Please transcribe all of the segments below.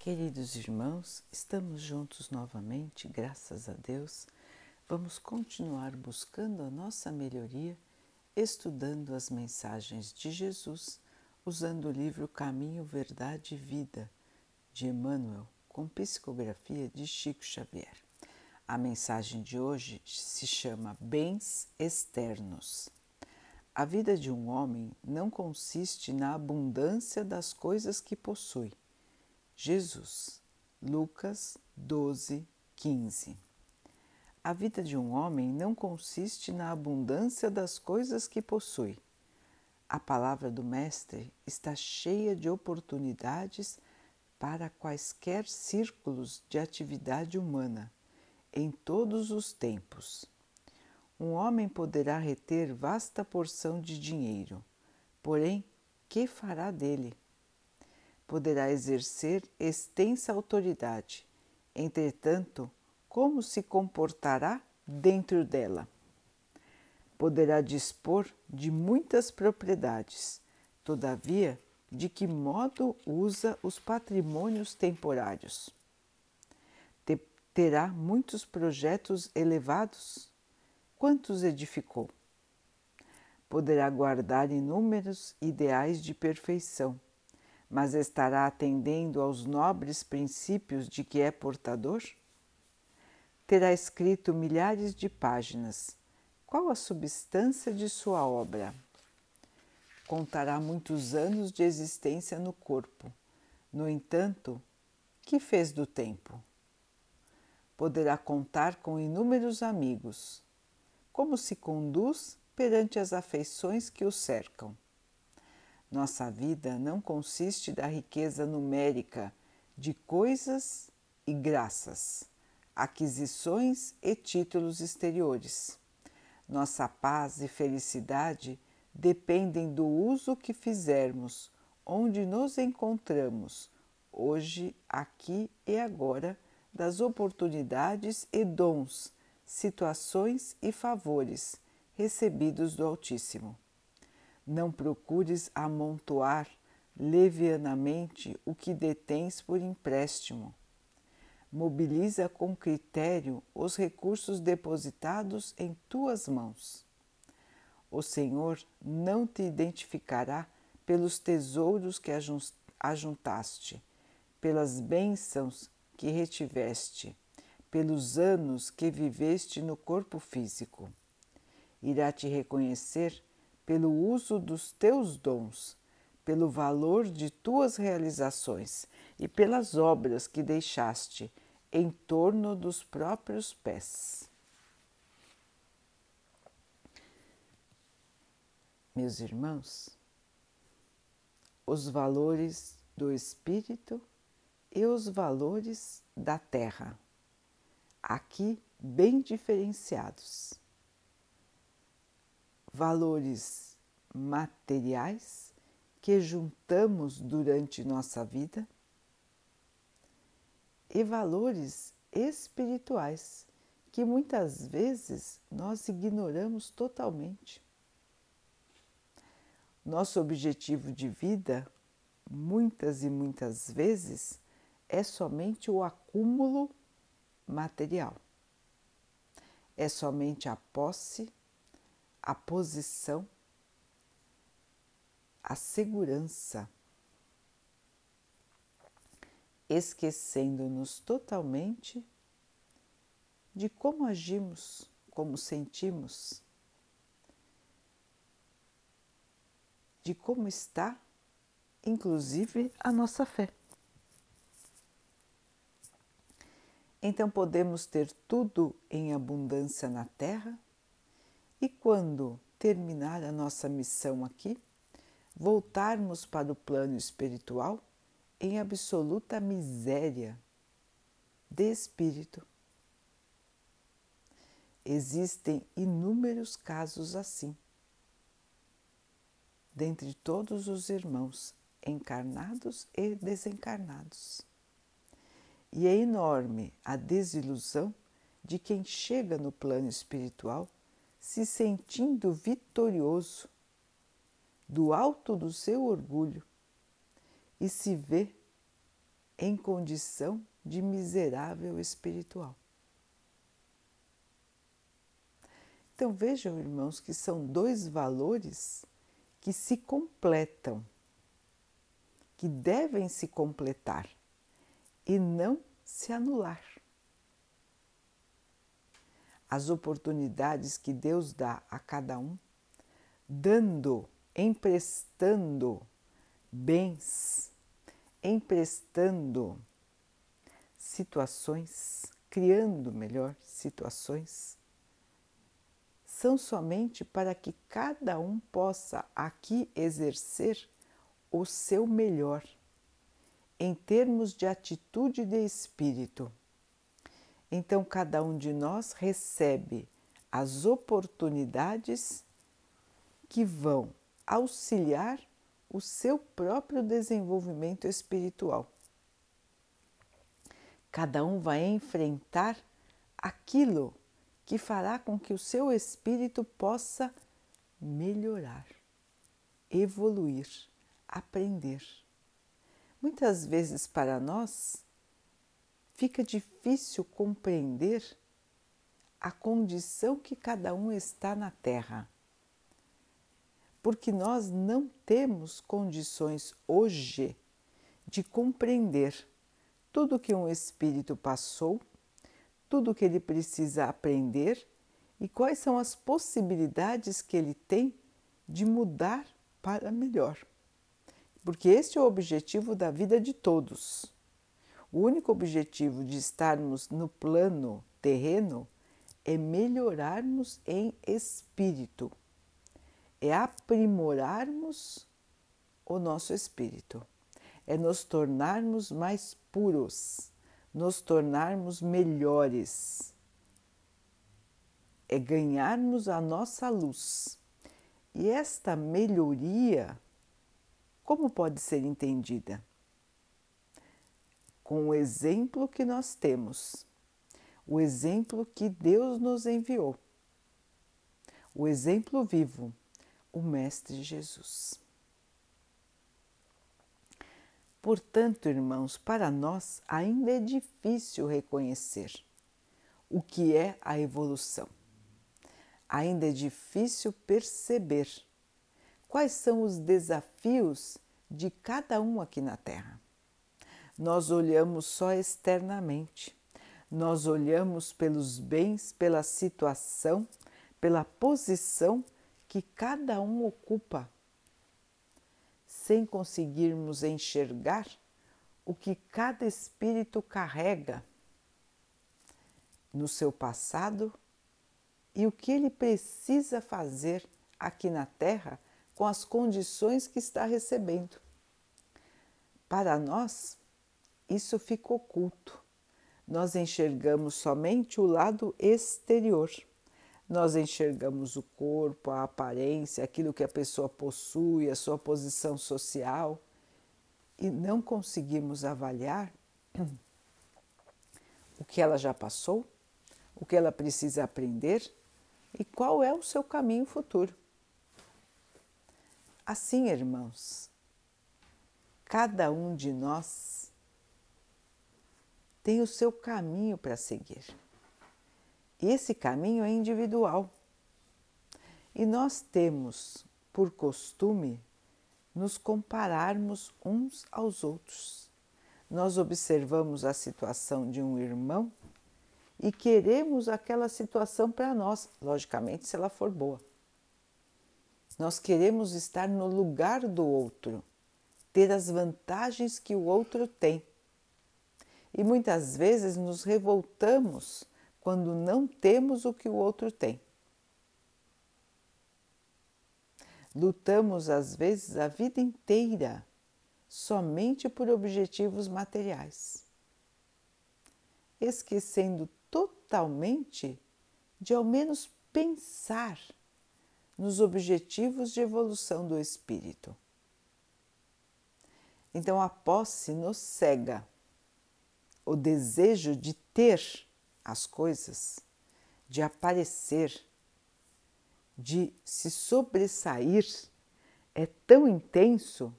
Queridos irmãos, estamos juntos novamente, graças a Deus. Vamos continuar buscando a nossa melhoria, estudando as mensagens de Jesus, usando o livro Caminho, Verdade e Vida, de Emmanuel, com psicografia de Chico Xavier. A mensagem de hoje se chama Bens Externos. A vida de um homem não consiste na abundância das coisas que possui Jesus, Lucas 12, 15. A vida de um homem não consiste na abundância das coisas que possui. A palavra do Mestre está cheia de oportunidades para quaisquer círculos de atividade humana, em todos os tempos. Um homem poderá reter vasta porção de dinheiro, porém, que fará dele? Poderá exercer extensa autoridade. Entretanto, como se comportará dentro dela? Poderá dispor de muitas propriedades, todavia, de que modo usa os patrimônios temporários? Terá muitos projetos elevados? Quantos edificou? Poderá guardar inúmeros ideais de perfeição mas estará atendendo aos nobres princípios de que é portador? Terá escrito milhares de páginas. Qual a substância de sua obra? Contará muitos anos de existência no corpo. No entanto, que fez do tempo? Poderá contar com inúmeros amigos. Como se conduz perante as afeições que o cercam? Nossa vida não consiste da riqueza numérica de coisas e graças, aquisições e títulos exteriores. Nossa paz e felicidade dependem do uso que fizermos, onde nos encontramos, hoje, aqui e agora, das oportunidades e dons, situações e favores recebidos do Altíssimo. Não procures amontoar levianamente o que detens por empréstimo. Mobiliza com critério os recursos depositados em tuas mãos. O Senhor não te identificará pelos tesouros que ajuntaste, pelas bênçãos que retiveste, pelos anos que viveste no corpo físico. Irá te reconhecer pelo uso dos teus dons, pelo valor de tuas realizações e pelas obras que deixaste em torno dos próprios pés. Meus irmãos, os valores do espírito e os valores da terra, aqui bem diferenciados valores materiais que juntamos durante nossa vida e valores espirituais que muitas vezes nós ignoramos totalmente. Nosso objetivo de vida, muitas e muitas vezes, é somente o acúmulo material. É somente a posse a posição, a segurança, esquecendo-nos totalmente de como agimos, como sentimos, de como está, inclusive, a nossa fé. Então podemos ter tudo em abundância na terra e quando terminar a nossa missão aqui, voltarmos para o plano espiritual em absoluta miséria de espírito. Existem inúmeros casos assim, dentre todos os irmãos, encarnados e desencarnados. E é enorme a desilusão de quem chega no plano espiritual se sentindo vitorioso do alto do seu orgulho e se vê em condição de miserável espiritual. Então vejam, irmãos, que são dois valores que se completam, que devem se completar e não se anular. As oportunidades que Deus dá a cada um, dando, emprestando bens, emprestando situações, criando melhor situações são somente para que cada um possa aqui exercer o seu melhor em termos de atitude de espírito. Então, cada um de nós recebe as oportunidades que vão auxiliar o seu próprio desenvolvimento espiritual. Cada um vai enfrentar aquilo que fará com que o seu espírito possa melhorar, evoluir, aprender. Muitas vezes para nós fica difícil compreender a condição que cada um está na Terra, porque nós não temos condições hoje de compreender tudo que um espírito passou tudo que ele precisa aprender e quais são as possibilidades que ele tem de mudar para melhor. Porque este é o objetivo da vida de todos. O único objetivo de estarmos no plano terreno é melhorarmos em espírito, é aprimorarmos o nosso espírito, é nos tornarmos mais puros nos tornarmos melhores, é ganharmos a nossa luz. E esta melhoria, como pode ser entendida? Com o exemplo que nós temos, o exemplo que Deus nos enviou, o exemplo vivo, o Mestre Jesus. Portanto, irmãos, para nós ainda é difícil reconhecer o que é a evolução. Ainda é difícil perceber quais são os desafios de cada um aqui na Terra. Nós olhamos só externamente, nós olhamos pelos bens, pela situação, pela posição que cada um ocupa sem conseguirmos enxergar o que cada espírito carrega no seu passado e o que ele precisa fazer aqui na Terra com as condições que está recebendo. Para nós, isso fica oculto. Nós enxergamos somente o lado exterior nós enxergamos o corpo, a aparência, aquilo que a pessoa possui, a sua posição social e não conseguimos avaliar o que ela já passou, o que ela precisa aprender e qual é o seu caminho futuro. Assim, irmãos, cada um de nós tem o seu caminho para seguir. Esse caminho é individual. E nós temos por costume nos compararmos uns aos outros. Nós observamos a situação de um irmão e queremos aquela situação para nós, logicamente, se ela for boa. Nós queremos estar no lugar do outro, ter as vantagens que o outro tem. E muitas vezes nos revoltamos quando não temos o que o outro tem. Lutamos às vezes a vida inteira somente por objetivos materiais, esquecendo totalmente de ao menos pensar nos objetivos de evolução do espírito. Então a posse nos cega, o desejo de ter as coisas, de aparecer, de se sobressair, é tão intenso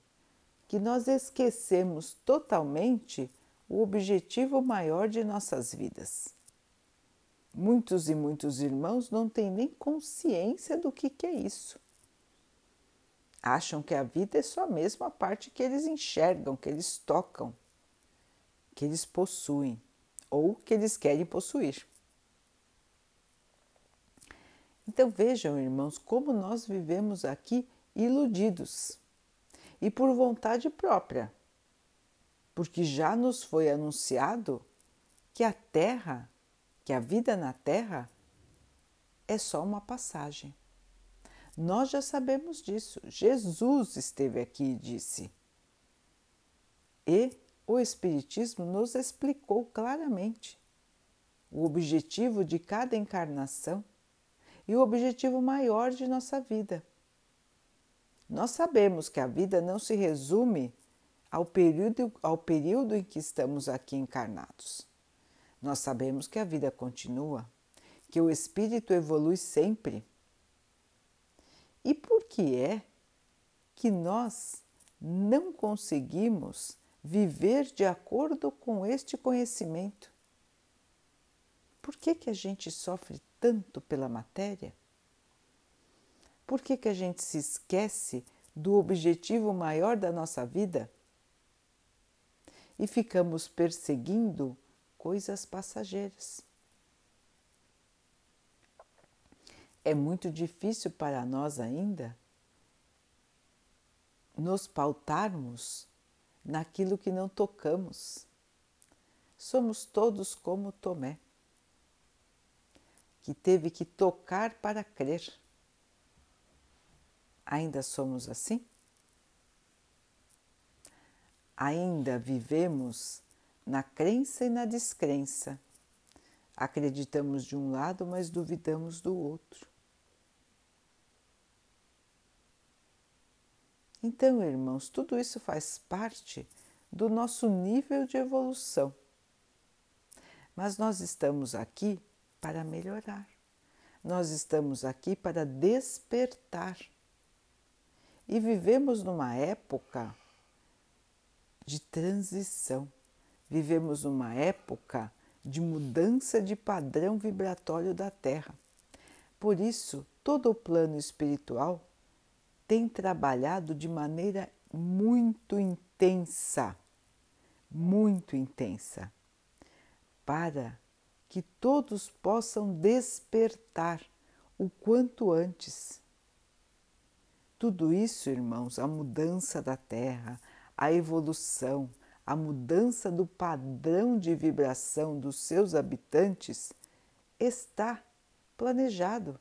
que nós esquecemos totalmente o objetivo maior de nossas vidas. Muitos e muitos irmãos não têm nem consciência do que, é isso. Acham que a vida é só mesmo a parte que eles enxergam, que eles tocam, que eles possuem ou que eles querem possuir. Então vejam, irmãos, como nós vivemos aqui iludidos e por vontade própria, porque já nos foi anunciado que a Terra, que a vida na Terra, é só uma passagem. Nós já sabemos disso. Jesus esteve aqui e disse. E o Espiritismo nos explicou claramente o objetivo de cada encarnação e o objetivo maior de nossa vida. Nós sabemos que a vida não se resume ao período, ao período em que estamos aqui encarnados. Nós sabemos que a vida continua, que o espírito evolui sempre. E por que é que nós não conseguimos viver de acordo com este conhecimento? Por que, que a gente sofre tanto pela matéria? Por que, que a gente se esquece do objetivo maior da nossa vida e ficamos perseguindo coisas passageiras? É muito difícil para nós ainda nos pautarmos naquilo que não tocamos. Somos todos como Tomé que teve que tocar para crer. Ainda somos assim? Ainda vivemos na crença e na descrença. Acreditamos de um lado, mas duvidamos do outro. Então, irmãos, tudo isso faz parte do nosso nível de evolução. Mas nós estamos aqui para melhorar. Nós estamos aqui para despertar. E vivemos numa época de transição, vivemos numa época de mudança de padrão vibratório da Terra. Por isso, todo o plano espiritual tem trabalhado de maneira muito intensa, muito intensa, para que todos possam despertar o quanto antes. Tudo isso, irmãos, a mudança da Terra, a evolução, a mudança do padrão de vibração dos seus habitantes está planejado.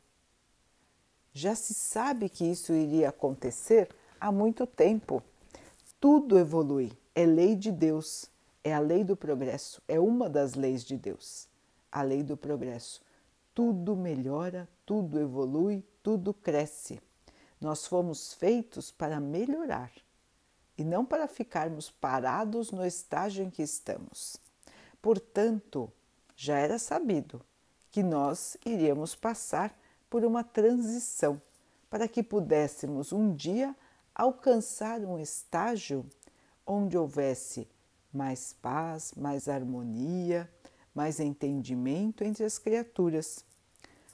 Já se sabe que isso iria acontecer há muito tempo. Tudo evolui, é lei de Deus, é a lei do progresso, é uma das leis de Deus a lei do progresso. Tudo melhora, tudo evolui, tudo cresce. Nós fomos feitos para melhorar e não para ficarmos parados no estágio em que estamos. Portanto, já era sabido que nós iríamos passar por uma transição para que pudéssemos um dia alcançar um estágio onde houvesse mais paz, mais harmonia, mais entendimento entre as criaturas.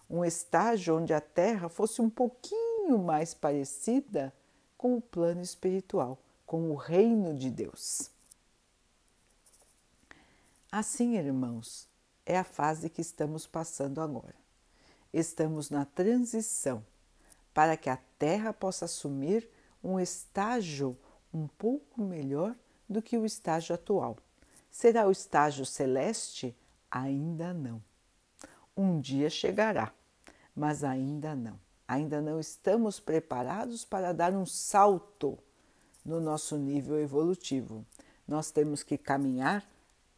Um estágio onde a Terra fosse um pouquinho mais parecida com o plano espiritual, com o reino de Deus. Assim, irmãos, é a fase que estamos passando agora. Estamos na transição para que a Terra possa assumir um estágio um pouco melhor do que o estágio atual. Será o estágio celeste Ainda não. Um dia chegará, mas ainda não. Ainda não estamos preparados para dar um salto no nosso nível evolutivo. Nós temos que caminhar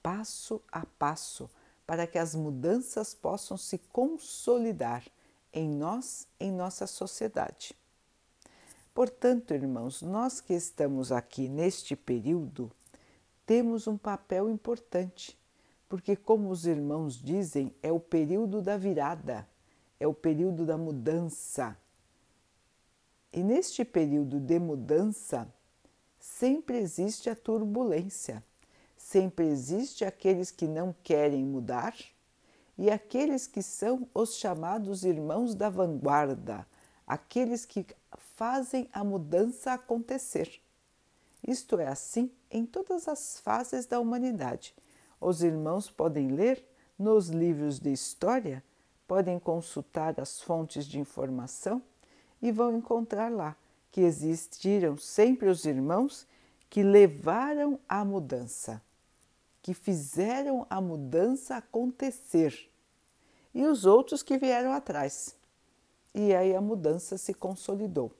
passo a passo para que as mudanças possam se consolidar em nós, em nossa sociedade. Portanto, irmãos, nós que estamos aqui neste período, temos um papel importante porque, como os irmãos dizem, é o período da virada, é o período da mudança. E neste período de mudança, sempre existe a turbulência, sempre existe aqueles que não querem mudar e aqueles que são os chamados irmãos da vanguarda, aqueles que fazem a mudança acontecer. Isto é assim em todas as fases da humanidade. Os irmãos podem ler nos livros de história, podem consultar as fontes de informação e vão encontrar lá que existiram sempre os irmãos que levaram a mudança, que fizeram a mudança acontecer, e os outros que vieram atrás. E aí a mudança se consolidou.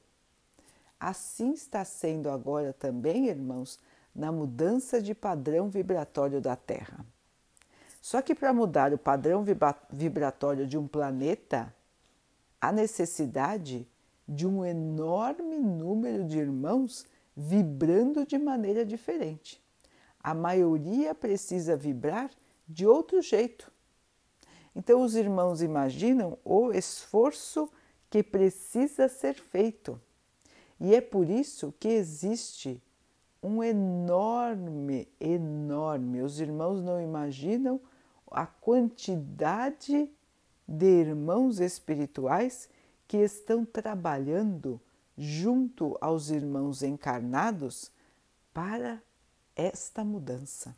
Assim está sendo agora também, irmãos, na mudança de padrão vibratório da Terra. Só que para mudar o padrão vibratório de um planeta, há necessidade de um enorme número de irmãos vibrando de maneira diferente. A maioria precisa vibrar de outro jeito. Então, os irmãos imaginam o esforço que precisa ser feito. E é por isso que existe um enorme, enorme, os irmãos não imaginam a quantidade de irmãos espirituais que estão trabalhando junto aos irmãos encarnados para esta mudança,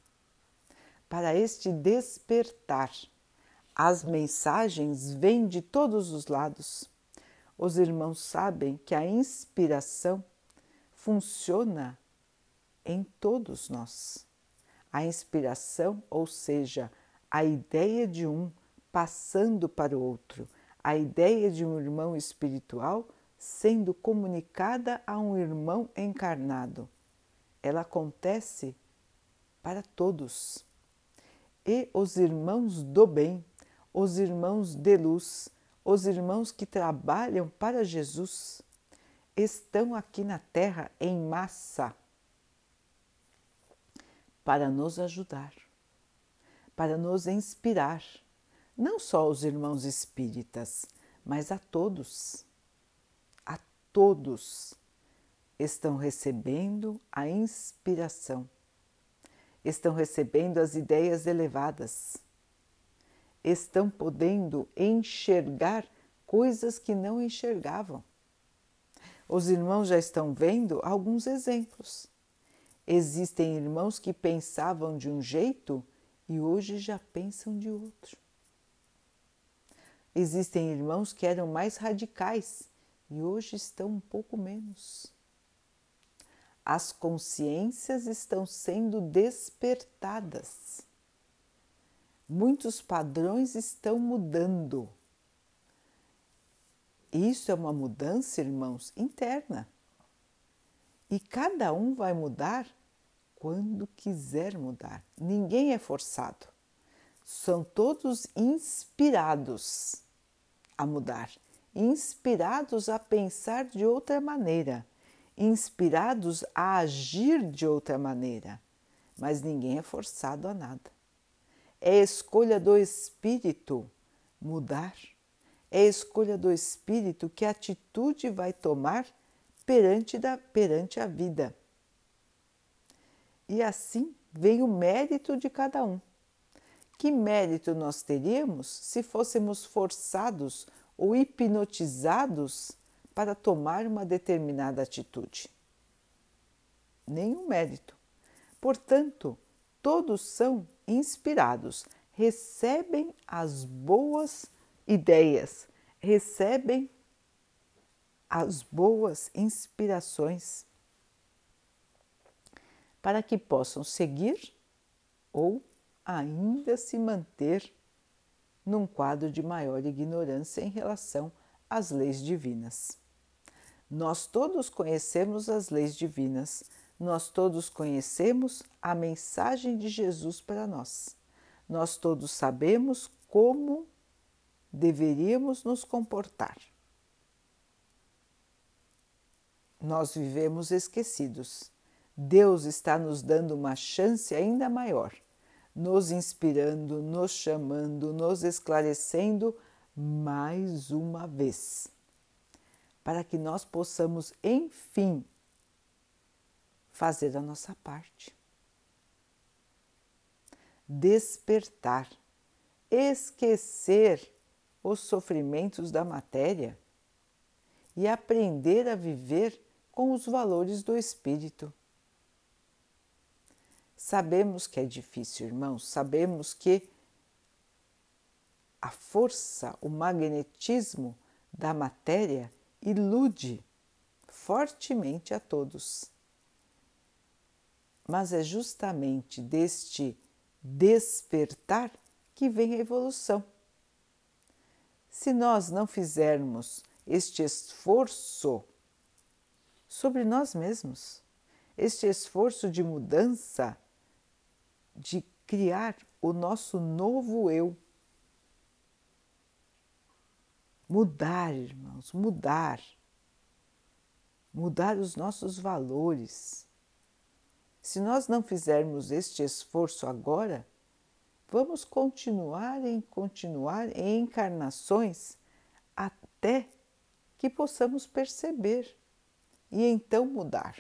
para este despertar. As mensagens vêm de todos os lados. Os irmãos sabem que a inspiração funciona em todos nós. A inspiração, ou seja, a ideia de um passando para o outro, a ideia de um irmão espiritual sendo comunicada a um irmão encarnado. Ela acontece para todos. E os irmãos do bem, os irmãos de luz, os irmãos que trabalham para Jesus, estão aqui na Terra em massa para nos ajudar, para nos inspirar, não só os irmãos espíritas, mas a todos. A todos estão recebendo a inspiração, estão recebendo as ideias elevadas, estão podendo enxergar coisas que não enxergavam. Os irmãos já estão vendo alguns exemplos. Existem irmãos que pensavam de um jeito e hoje já pensam de outro. Existem irmãos que eram mais radicais e hoje estão um pouco menos. As consciências estão sendo despertadas. Muitos padrões estão mudando. Isso é uma mudança, irmãos, interna. E cada um vai mudar quando quiser mudar. Ninguém é forçado. São todos inspirados a mudar, inspirados a pensar de outra maneira, inspirados a agir de outra maneira. Mas ninguém é forçado a nada. É escolha do espírito mudar. É escolha do espírito que atitude vai tomar perante, da, perante a vida. E assim vem o mérito de cada um. Que mérito nós teríamos se fôssemos forçados ou hipnotizados para tomar uma determinada atitude? Nenhum mérito. Portanto, todos são inspirados, recebem as boas ideias, recebem as boas inspirações para que possam seguir ou ainda se manter num quadro de maior ignorância em relação às leis divinas. Nós todos conhecemos as leis divinas, nós todos conhecemos a mensagem de Jesus para nós. Nós todos sabemos como deveríamos nos comportar. nós vivemos esquecidos. Deus está nos dando uma chance ainda maior, nos inspirando, nos chamando, nos esclarecendo mais uma vez, para que nós possamos, enfim, fazer a nossa parte. despertar, esquecer os sofrimentos da matéria e aprender a viver com os valores do espírito. Sabemos que é difícil, irmãos, sabemos que a força, o magnetismo da matéria ilude fortemente a todos. Mas é justamente deste despertar que vem a evolução. Se nós não fizermos este esforço sobre nós mesmos, este esforço de mudança, de criar o nosso novo eu. Mudar, irmãos, mudar. Mudar os nossos valores. Se nós não fizermos este esforço agora, vamos continuar em continuar em encarnações até que possamos perceber e então mudar.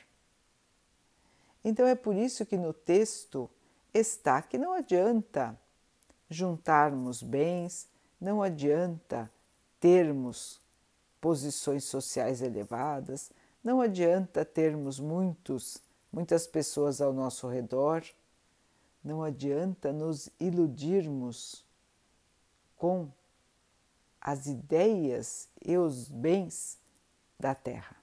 Então é por isso que no texto está que não adianta juntarmos bens, não adianta termos posições sociais elevadas, não adianta termos muitos, muitas pessoas ao nosso redor, não adianta nos iludirmos com as ideias e os bens da terra.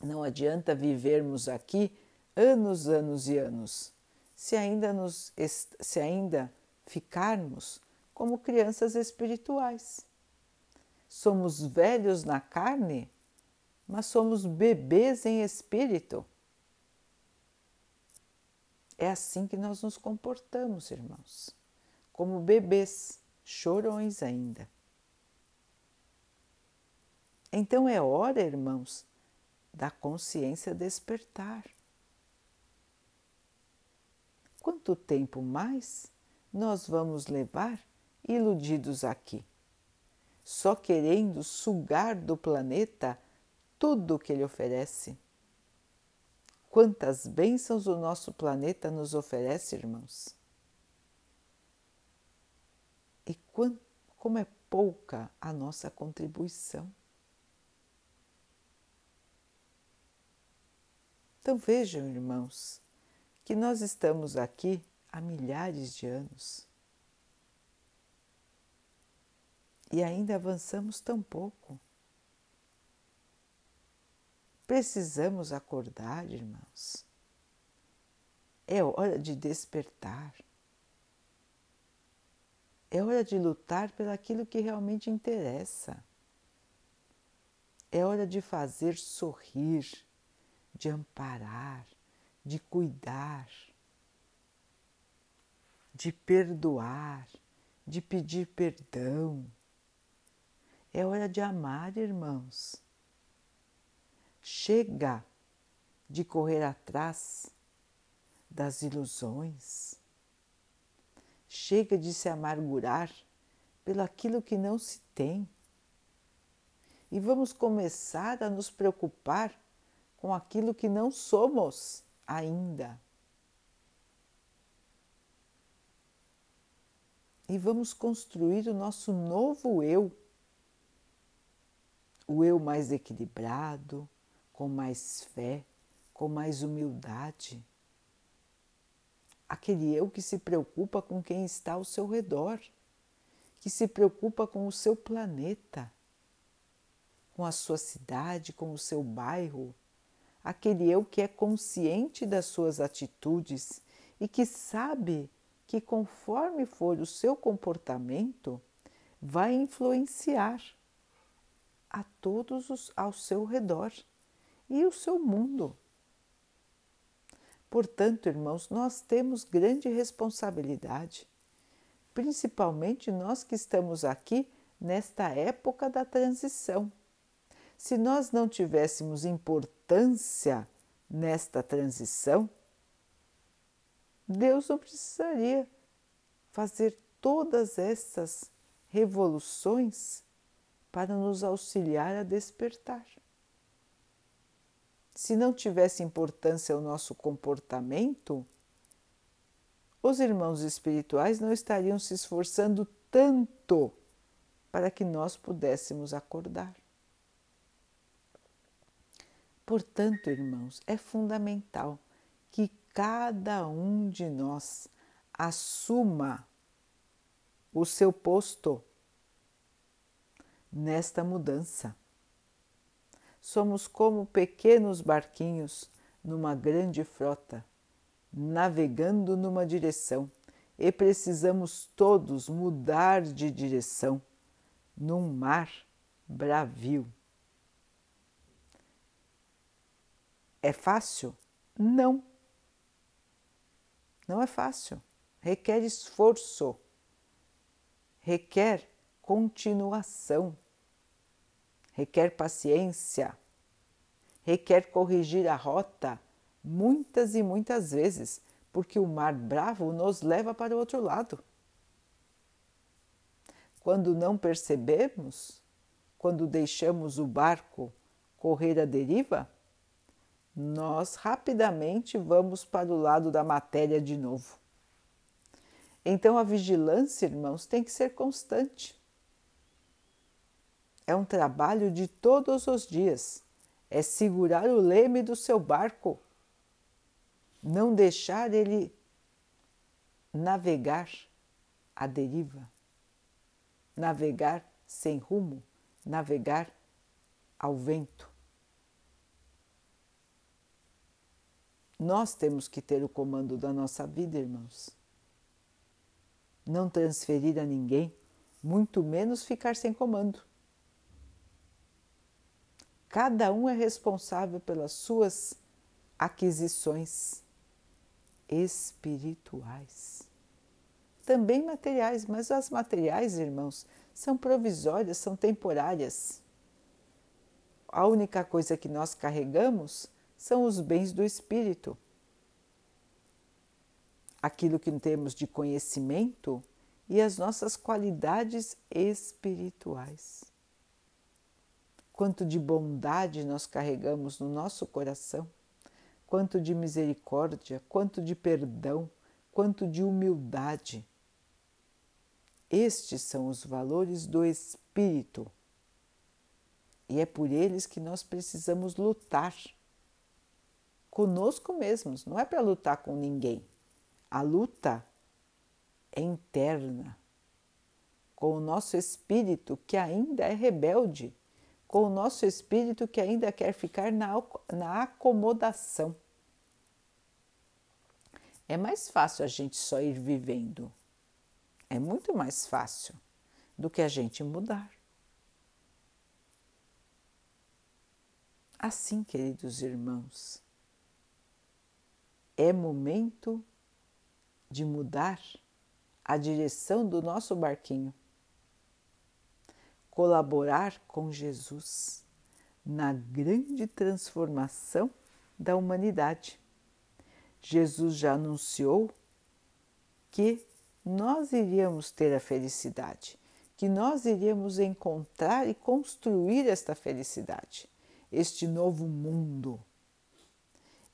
Não adianta vivermos aqui anos, anos e anos, se ainda, nos, se ainda ficarmos como crianças espirituais. Somos velhos na carne, mas somos bebês em espírito. É assim que nós nos comportamos, irmãos, como bebês, chorões ainda. Então é hora, irmãos, da consciência despertar. Quanto tempo mais nós vamos levar iludidos aqui, só querendo sugar do planeta tudo o que ele oferece? Quantas bênçãos o nosso planeta nos oferece, irmãos? E como é pouca a nossa contribuição. Então vejam, irmãos, que nós estamos aqui há milhares de anos e ainda avançamos tão pouco. Precisamos acordar, irmãos. É hora de despertar. É hora de lutar pelaquilo que realmente interessa. É hora de fazer sorrir de amparar, de cuidar, de perdoar, de pedir perdão. É hora de amar, irmãos. Chega de correr atrás das ilusões. Chega de se amargurar pelo aquilo que não se tem. E vamos começar a nos preocupar com aquilo que não somos ainda. E vamos construir o nosso novo eu, o eu mais equilibrado, com mais fé, com mais humildade. Aquele eu que se preocupa com quem está ao seu redor, que se preocupa com o seu planeta, com a sua cidade, com o seu bairro, aquele eu que é consciente das suas atitudes e que sabe que, conforme for o seu comportamento, vai influenciar a todos os ao seu redor e o seu mundo. Portanto, irmãos, nós temos grande responsabilidade, principalmente nós que estamos aqui nesta época da transição. Se nós não tivéssemos importância, nesta transição, Deus não precisaria fazer todas essas revoluções para nos auxiliar a despertar. Se não tivesse importância o nosso comportamento, os irmãos espirituais não estariam se esforçando tanto para que nós pudéssemos acordar. Portanto, irmãos, é fundamental que cada um de nós assuma o seu posto nesta mudança. Somos como pequenos barquinhos numa grande frota, navegando numa direção e precisamos todos mudar de direção num mar bravio. É fácil? Não. Não é fácil. Requer esforço, requer continuação, requer paciência, requer corrigir a rota muitas e muitas vezes, porque o mar bravo nos leva para o outro lado. Quando não percebemos, quando deixamos o barco correr à deriva, nós rapidamente vamos para o lado da matéria de novo. Então a vigilância, irmãos, tem que ser constante. É um trabalho de todos os dias. É segurar o leme do seu barco, não deixar ele navegar à deriva, navegar sem rumo, navegar ao vento. Nós temos que ter o comando da nossa vida, irmãos. Não transferir a ninguém, muito menos ficar sem comando. Cada um é responsável pelas suas aquisições espirituais. Também materiais, mas as materiais, irmãos, são provisórias, são temporárias. A única coisa que nós carregamos são os bens do espírito. Aquilo que temos de conhecimento e as nossas qualidades espirituais. Quanto de bondade nós carregamos no nosso coração, quanto de misericórdia, quanto de perdão, quanto de humildade. Estes são os valores do espírito. E é por eles que nós precisamos lutar conosco mesmos, não é para lutar com ninguém. A luta é interna, com o nosso espírito que ainda é rebelde, com o nosso espírito que ainda quer ficar na, na acomodação. É mais fácil a gente só ir vivendo. É muito mais fácil do que a gente mudar. Assim, queridos irmãos, é momento de mudar a direção do nosso barquinho, colaborar com Jesus na grande transformação da humanidade. Jesus já anunciou que nós iríamos ter a felicidade, que nós iríamos encontrar e construir esta felicidade, este novo mundo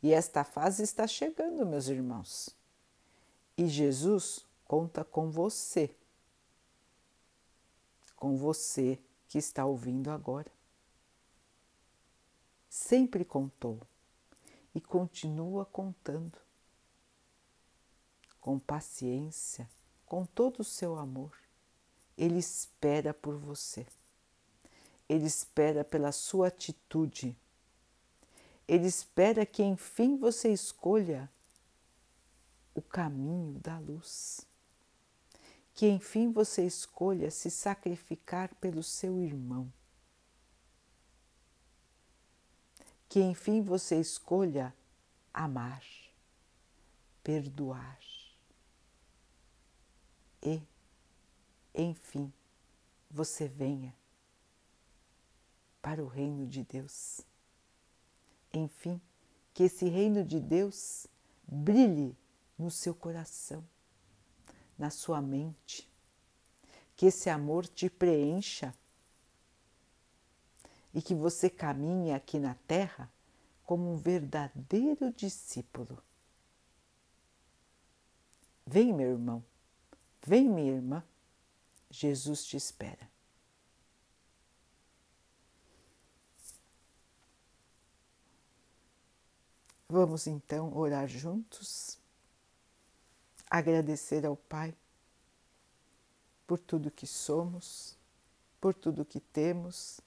e esta fase está chegando, meus irmãos. E Jesus conta com você, com você que está ouvindo agora. Sempre contou e continua contando. Com paciência, com todo o seu amor, Ele espera por você. Ele espera pela sua atitude ele espera que enfim você escolha o caminho da luz. Que enfim você escolha se sacrificar pelo seu irmão. Que enfim você escolha amar, perdoar. E, enfim, você venha para o reino de Deus enfim, que esse reino de Deus brilhe no seu coração, na sua mente, que esse amor te preencha e que você caminhe aqui na terra como um verdadeiro discípulo. Vem, meu irmão, vem, minha irmã, Jesus te espera. Vamos então orar juntos, agradecer ao Pai por tudo que somos, por tudo que temos,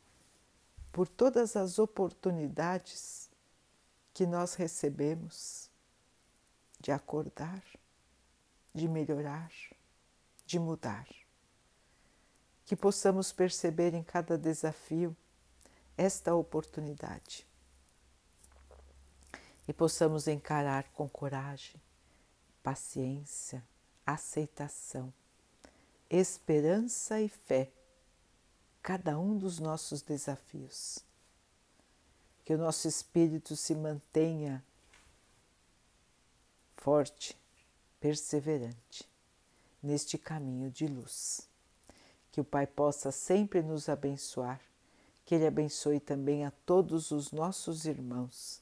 por todas as oportunidades que nós recebemos de acordar, de melhorar, de mudar. Que possamos perceber em cada desafio esta oportunidade e possamos encarar com coragem, paciência, aceitação, esperança e fé cada um dos nossos desafios. Que o nosso espírito se mantenha forte, perseverante neste caminho de luz. Que o Pai possa sempre nos abençoar, que Ele abençoe também a todos os nossos irmãos